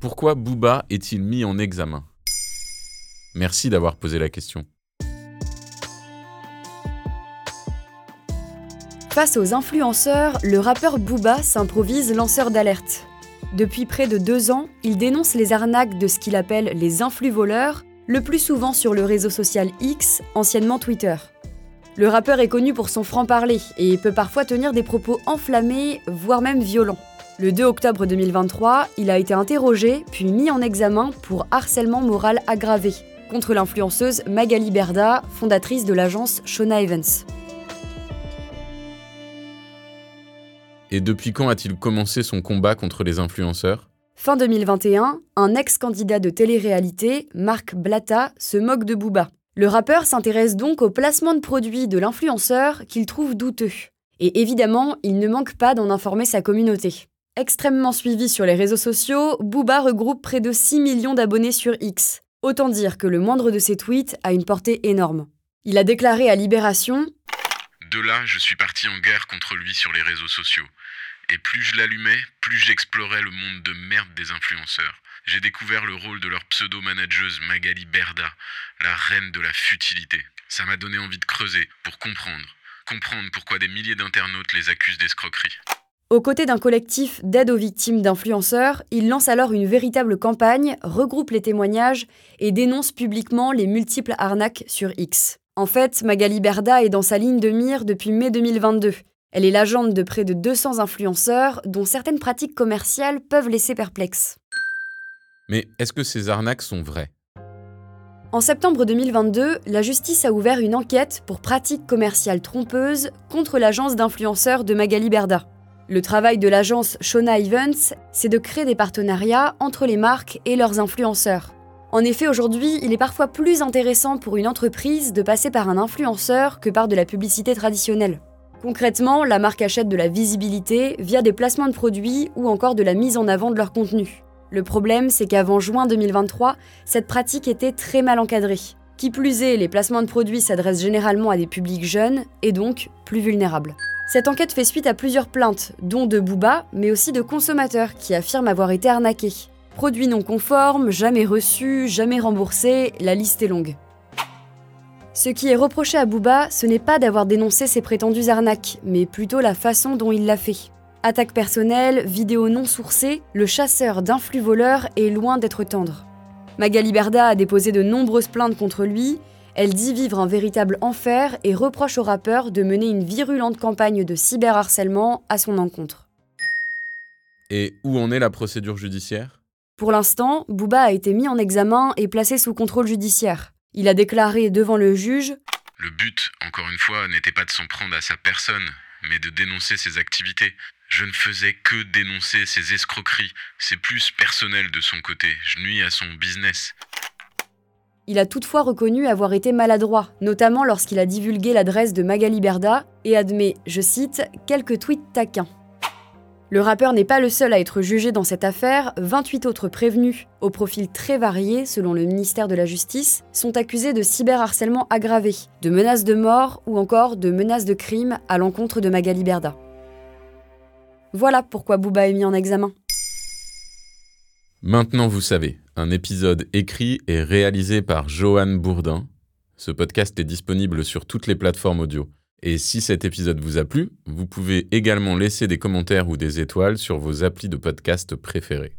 Pourquoi Booba est-il mis en examen? Merci d'avoir posé la question. Face aux influenceurs, le rappeur Booba s'improvise lanceur d'alerte. Depuis près de deux ans, il dénonce les arnaques de ce qu'il appelle les influx voleurs, le plus souvent sur le réseau social X, anciennement Twitter. Le rappeur est connu pour son franc-parler et peut parfois tenir des propos enflammés, voire même violents. Le 2 octobre 2023, il a été interrogé puis mis en examen pour harcèlement moral aggravé contre l'influenceuse Magali Berda, fondatrice de l'agence Shona Evans. Et depuis quand a-t-il commencé son combat contre les influenceurs? Fin 2021, un ex-candidat de télé-réalité, Marc Blatta, se moque de Booba. Le rappeur s'intéresse donc au placement de produits de l'influenceur qu'il trouve douteux. Et évidemment, il ne manque pas d'en informer sa communauté. Extrêmement suivi sur les réseaux sociaux, Booba regroupe près de 6 millions d'abonnés sur X. Autant dire que le moindre de ses tweets a une portée énorme. Il a déclaré à Libération De là, je suis parti en guerre contre lui sur les réseaux sociaux. Et plus je l'allumais, plus j'explorais le monde de merde des influenceurs. J'ai découvert le rôle de leur pseudo-manageuse Magali Berda, la reine de la futilité. Ça m'a donné envie de creuser pour comprendre. Comprendre pourquoi des milliers d'internautes les accusent d'escroquerie. Aux côtés d'un collectif d'aide aux victimes d'influenceurs, il lance alors une véritable campagne, regroupe les témoignages et dénonce publiquement les multiples arnaques sur X. En fait, Magali Berda est dans sa ligne de mire depuis mai 2022. Elle est l'agente de près de 200 influenceurs dont certaines pratiques commerciales peuvent laisser perplexe. Mais est-ce que ces arnaques sont vraies? En septembre 2022, la justice a ouvert une enquête pour pratiques commerciales trompeuses contre l'agence d'influenceurs de Magali Berda. Le travail de l'agence Shona Events, c'est de créer des partenariats entre les marques et leurs influenceurs. En effet, aujourd'hui, il est parfois plus intéressant pour une entreprise de passer par un influenceur que par de la publicité traditionnelle. Concrètement, la marque achète de la visibilité via des placements de produits ou encore de la mise en avant de leur contenu. Le problème, c'est qu'avant juin 2023, cette pratique était très mal encadrée. Qui plus est, les placements de produits s'adressent généralement à des publics jeunes et donc plus vulnérables. Cette enquête fait suite à plusieurs plaintes, dont de Booba, mais aussi de consommateurs qui affirment avoir été arnaqués. Produits non conformes, jamais reçus, jamais remboursés, la liste est longue. Ce qui est reproché à Booba, ce n'est pas d'avoir dénoncé ces prétendues arnaques, mais plutôt la façon dont il l'a fait. Attaque personnelle, vidéo non sourcée, le chasseur d'influx voleurs est loin d'être tendre. Magali Berda a déposé de nombreuses plaintes contre lui, elle dit vivre un véritable enfer et reproche au rappeur de mener une virulente campagne de cyberharcèlement à son encontre. Et où en est la procédure judiciaire? Pour l'instant, Booba a été mis en examen et placé sous contrôle judiciaire. Il a déclaré devant le juge Le but, encore une fois, n'était pas de s'en prendre à sa personne, mais de dénoncer ses activités. Je ne faisais que dénoncer ses escroqueries. C'est plus personnel de son côté. Je nuis à son business. Il a toutefois reconnu avoir été maladroit, notamment lorsqu'il a divulgué l'adresse de Magali Berda et admet, je cite, quelques tweets taquins. Le rappeur n'est pas le seul à être jugé dans cette affaire, 28 autres prévenus, au profil très varié selon le ministère de la Justice, sont accusés de cyberharcèlement aggravé, de menaces de mort ou encore de menaces de crime à l'encontre de Magali Berda. Voilà pourquoi Booba est mis en examen. Maintenant vous savez, un épisode écrit et réalisé par Johan Bourdin. Ce podcast est disponible sur toutes les plateformes audio. Et si cet épisode vous a plu, vous pouvez également laisser des commentaires ou des étoiles sur vos applis de podcast préférés.